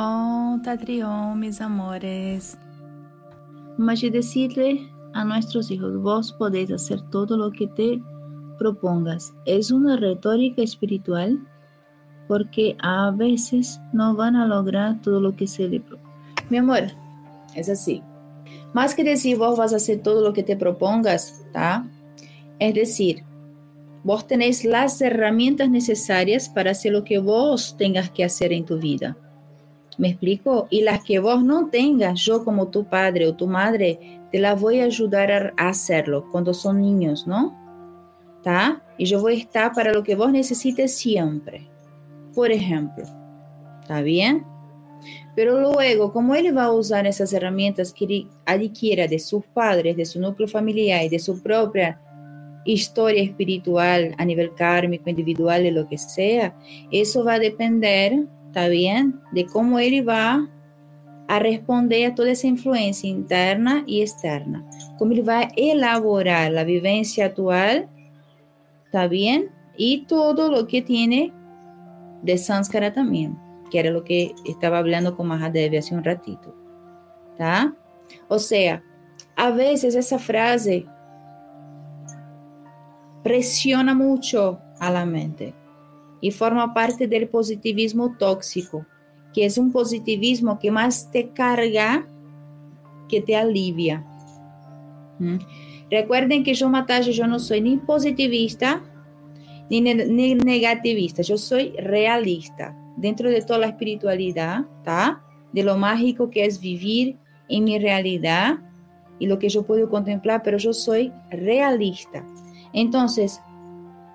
Antatrión, mis amores. Mas de decirle a nuestros hijos, vos podéis hacer todo lo que te propongas. Es una retórica espiritual porque a veces no van a lograr todo lo que se le propone. Mi amor, es así. Más que decir vos vas a hacer todo lo que te propongas, ¿tá? Es decir, vos tenés las herramientas necesarias para hacer lo que vos tengas que hacer en tu vida. ¿Me explico? Y las que vos no tengas, yo como tu padre o tu madre, te las voy a ayudar a hacerlo cuando son niños, ¿no? ¿Tá? Y yo voy a estar para lo que vos necesites siempre. Por ejemplo, ¿está bien? Pero luego, como él va a usar esas herramientas que adquiera de sus padres, de su núcleo familiar y de su propia historia espiritual a nivel kármico, individual, de lo que sea, eso va a depender, ¿está bien? De cómo él va a responder a toda esa influencia interna y externa. Cómo él va a elaborar la vivencia actual, ¿está bien? Y todo lo que tiene de Sanskara también, que era lo que estaba hablando con Mahadevi hace un ratito. ¿Tá? O sea, a veces esa frase presiona mucho a la mente y forma parte del positivismo tóxico, que es un positivismo que más te carga que te alivia. ¿Mm? Recuerden que yo, Matasha, yo no soy ni positivista ni, ni, negativista, yo soy realista dentro de toda la espiritualidad, ¿tá? De lo mágico que es vivir en mi realidad y lo que yo puedo contemplar, pero yo soy realista. Entonces,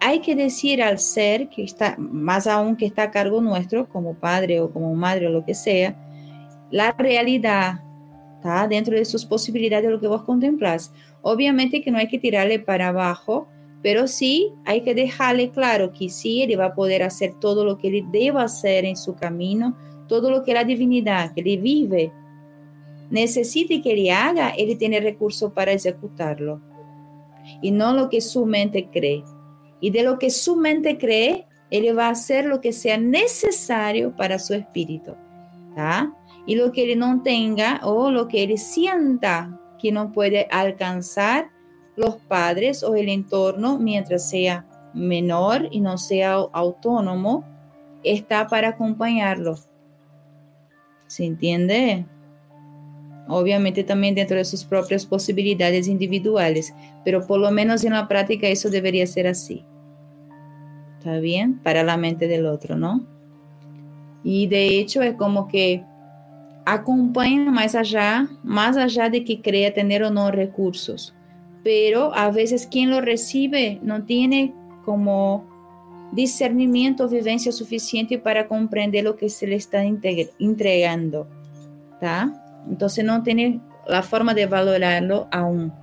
hay que decir al ser que está, más aún que está a cargo nuestro, como padre o como madre o lo que sea, la realidad, ¿tá? Dentro de sus posibilidades de lo que vos contemplas. Obviamente que no hay que tirarle para abajo, pero sí hay que dejarle claro que sí, él va a poder hacer todo lo que él deba hacer en su camino, todo lo que la divinidad que él vive necesite que él haga, él tiene recursos para ejecutarlo y no lo que su mente cree. Y de lo que su mente cree, él va a hacer lo que sea necesario para su espíritu. Y lo que él no tenga o lo que él sienta que no puede alcanzar los padres o el entorno mientras sea menor y no sea autónomo, está para acompañarlo. ¿Se entiende? obviamente también dentro de sus propias posibilidades individuales, pero por lo menos en la práctica eso debería ser así. ¿Está bien? Para la mente del otro, ¿no? Y de hecho es como que acompaña más allá, más allá de que crea tener o no recursos, pero a veces quien lo recibe no tiene como discernimiento o vivencia suficiente para comprender lo que se le está entregando, ¿está? Entonces no tiene la forma de valorarlo aún.